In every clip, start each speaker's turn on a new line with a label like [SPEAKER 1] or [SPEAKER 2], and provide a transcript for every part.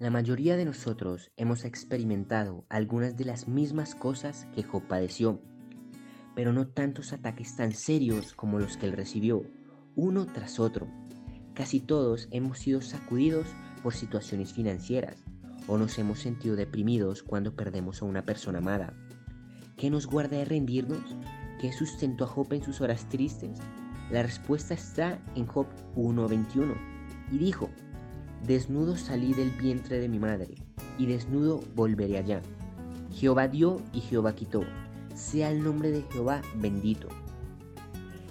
[SPEAKER 1] La mayoría de nosotros hemos experimentado algunas de las mismas cosas que Job padeció, pero no tantos ataques tan serios como los que él recibió, uno tras otro. Casi todos hemos sido sacudidos por situaciones financieras o nos hemos sentido deprimidos cuando perdemos a una persona amada. ¿Qué nos guarda de rendirnos? ¿Qué sustentó a Job en sus horas tristes? La respuesta está en Job 1.21 y dijo, Desnudo salí del vientre de mi madre, y desnudo volveré allá. Jehová dio y Jehová quitó. Sea el nombre de Jehová bendito.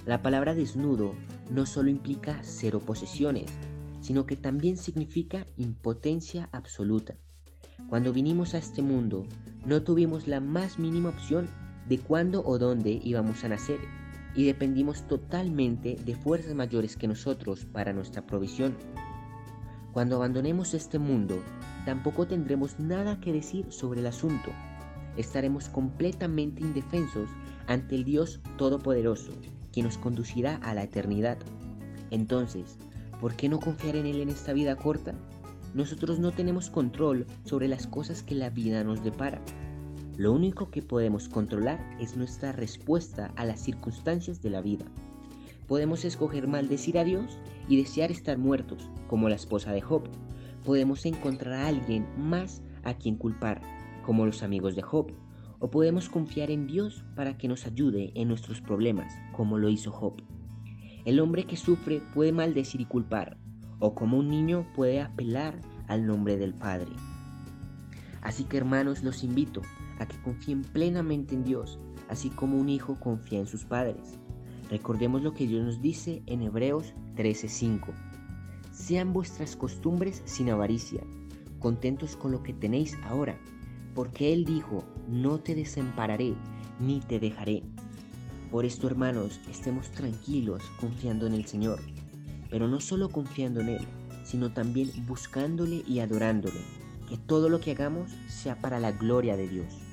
[SPEAKER 1] La palabra desnudo no solo implica cero posesiones, sino que también significa impotencia absoluta. Cuando vinimos a este mundo, no tuvimos la más mínima opción de cuándo o dónde íbamos a nacer y dependimos totalmente de fuerzas mayores que nosotros para nuestra provisión. Cuando abandonemos este mundo, tampoco tendremos nada que decir sobre el asunto. Estaremos completamente indefensos ante el Dios Todopoderoso, que nos conducirá a la eternidad. Entonces, ¿por qué no confiar en Él en esta vida corta? Nosotros no tenemos control sobre las cosas que la vida nos depara. Lo único que podemos controlar es nuestra respuesta a las circunstancias de la vida. Podemos escoger maldecir a Dios y desear estar muertos, como la esposa de Job. Podemos encontrar a alguien más a quien culpar, como los amigos de Job. O podemos confiar en Dios para que nos ayude en nuestros problemas, como lo hizo Job. El hombre que sufre puede maldecir y culpar, o como un niño puede apelar al nombre del Padre. Así que hermanos, los invito a que confíen plenamente en Dios, así como un hijo confía en sus padres. Recordemos lo que Dios nos dice en Hebreos 13:5. Sean vuestras costumbres sin avaricia, contentos con lo que tenéis ahora, porque Él dijo, no te desampararé ni te dejaré. Por esto, hermanos, estemos tranquilos confiando en el Señor, pero no solo confiando en Él, sino también buscándole y adorándole, que todo lo que hagamos sea para la gloria de Dios.